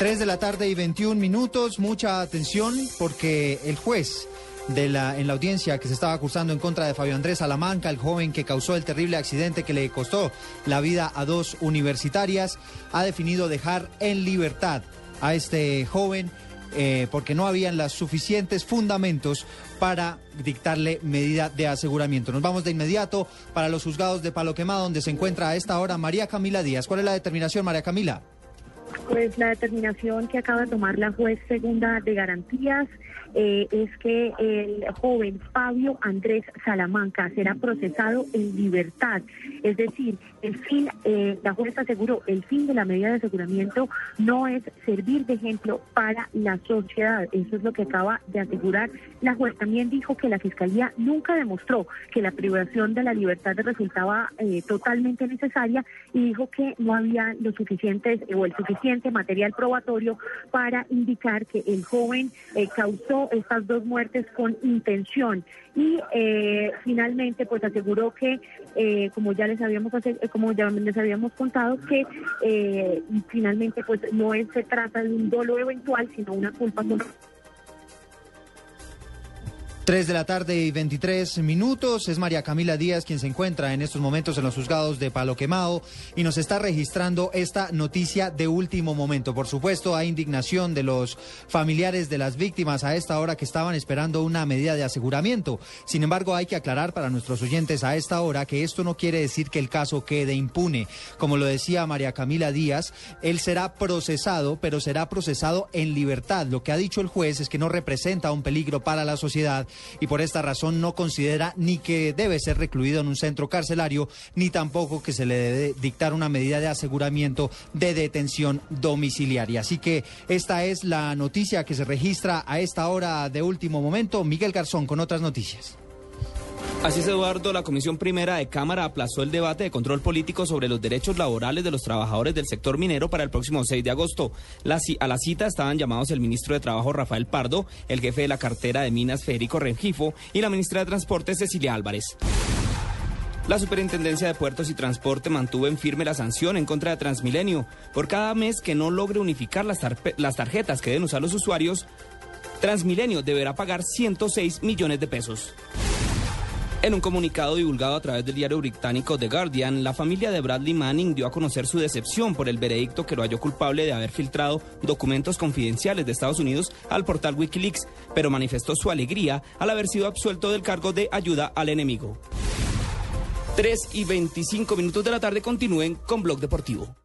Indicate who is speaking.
Speaker 1: 3 de la tarde y 21 minutos. Mucha atención porque el juez de la, en la audiencia que se estaba acusando en contra de Fabio Andrés Salamanca, el joven que causó el terrible accidente que le costó la vida a dos universitarias, ha definido dejar en libertad a este joven eh, porque no habían los suficientes fundamentos para dictarle medida de aseguramiento. Nos vamos de inmediato para los juzgados de Palo Quemado, donde se encuentra a esta hora María Camila Díaz. ¿Cuál es la determinación, María Camila?
Speaker 2: Pues la determinación que acaba de tomar la juez segunda de garantías eh, es que el joven Fabio Andrés Salamanca será procesado en libertad. Es decir, el fin, eh, la juez aseguró, el fin de la medida de aseguramiento no es servir de ejemplo para la sociedad. Eso es lo que acaba de asegurar la juez. También dijo que la Fiscalía nunca demostró que la privación de la libertad resultaba eh, totalmente necesaria y dijo que no había lo suficientes o el suficiente material probatorio para indicar que el joven causó estas dos muertes con intención y eh, finalmente pues aseguró que eh, como ya les habíamos como ya les habíamos contado que eh, finalmente pues no es, se trata de un dolo eventual sino una culpa
Speaker 1: 3 de la tarde y 23 minutos. Es María Camila Díaz quien se encuentra en estos momentos en los juzgados de Palo Quemado y nos está registrando esta noticia de último momento. Por supuesto, hay indignación de los familiares de las víctimas a esta hora que estaban esperando una medida de aseguramiento. Sin embargo, hay que aclarar para nuestros oyentes a esta hora que esto no quiere decir que el caso quede impune. Como lo decía María Camila Díaz, él será procesado, pero será procesado en libertad. Lo que ha dicho el juez es que no representa un peligro para la sociedad y por esta razón no considera ni que debe ser recluido en un centro carcelario, ni tampoco que se le debe dictar una medida de aseguramiento de detención domiciliaria. Así que esta es la noticia que se registra a esta hora de último momento. Miguel Garzón con otras noticias.
Speaker 3: Así es, Eduardo, la Comisión Primera de Cámara aplazó el debate de control político sobre los derechos laborales de los trabajadores del sector minero para el próximo 6 de agosto. a la cita estaban llamados el ministro de Trabajo Rafael Pardo, el jefe de la cartera de Minas Federico Rengifo y la ministra de Transporte Cecilia Álvarez. La Superintendencia de Puertos y Transporte mantuvo en firme la sanción en contra de Transmilenio. Por cada mes que no logre unificar las, las tarjetas que deben usar los usuarios, Transmilenio deberá pagar 106 millones de pesos. En un comunicado divulgado a través del diario británico The Guardian, la familia de Bradley Manning dio a conocer su decepción por el veredicto que lo halló culpable de haber filtrado documentos confidenciales de Estados Unidos al portal Wikileaks, pero manifestó su alegría al haber sido absuelto del cargo de ayuda al enemigo. 3 y 25 minutos de la tarde continúen con Blog Deportivo.